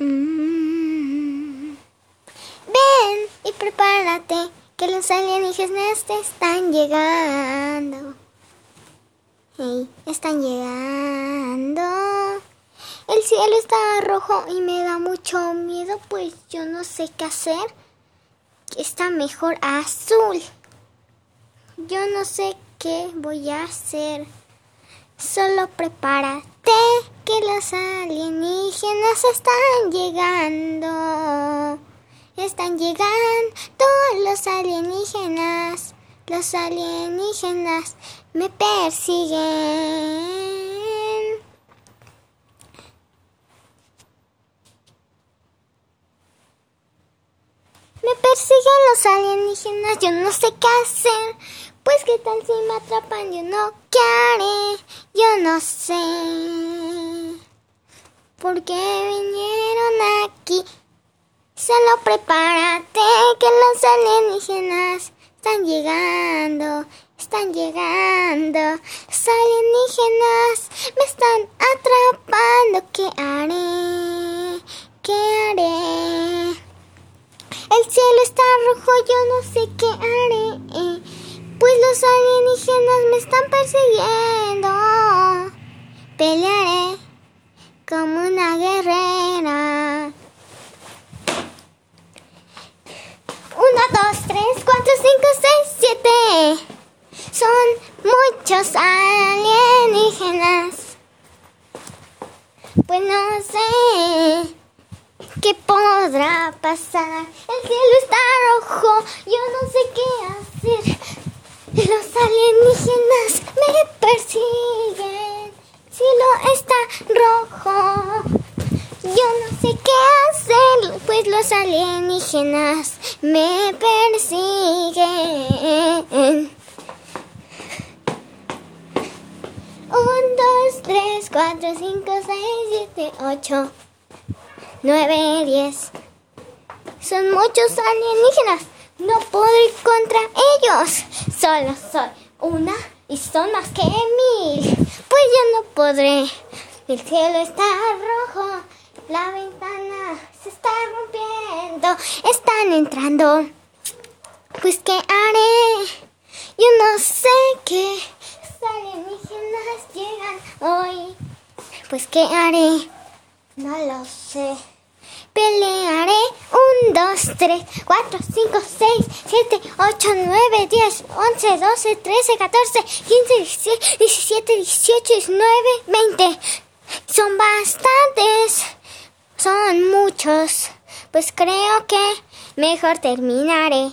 Mm. Ven y prepárate, que los alienígenas te están llegando. Hey, están llegando. El cielo está rojo y me da mucho miedo, pues yo no sé qué hacer. Está mejor azul. Yo no sé qué voy a hacer. Solo prepárate los alienígenas están llegando. Están llegando los alienígenas. Los alienígenas me persiguen. Me persiguen los alienígenas, yo no sé qué hacer. Pues qué tal si me atrapan, yo no qué haré, yo no sé. ¿Por qué vinieron aquí? Solo prepárate que los alienígenas están llegando, están llegando. Los alienígenas me están atrapando. ¿Qué haré? ¿Qué haré? El cielo está rojo, yo no sé qué haré. Pues los alienígenas me están persiguiendo. Pelearé 5, 6, 7. Son muchos alienígenas. Pues no sé qué podrá pasar. El cielo está rojo, yo no sé qué hacer. Los alienígenas me persiguen. El cielo está rojo, yo no sé qué hacer. Pues los alienígenas me persiguen. Un, dos, tres, cuatro, cinco, seis, siete, ocho, nueve, diez. Son muchos alienígenas. No puedo ir contra ellos. Solo soy una y son más que mil. Pues yo no podré. El cielo está rojo. La ventana se está rompiendo. Entrando. Pues qué haré. Yo no sé qué. Alienígenas llegan hoy. Pues qué haré. No lo sé. Pelearé. Un, dos, tres, cuatro, cinco, seis, siete, ocho, nueve, diez, once, doce, trece, catorce, quince, diecisiete, dieciocho, diecinueve, veinte. Son bastantes. Son muchos. Pues creo que mejor terminaré.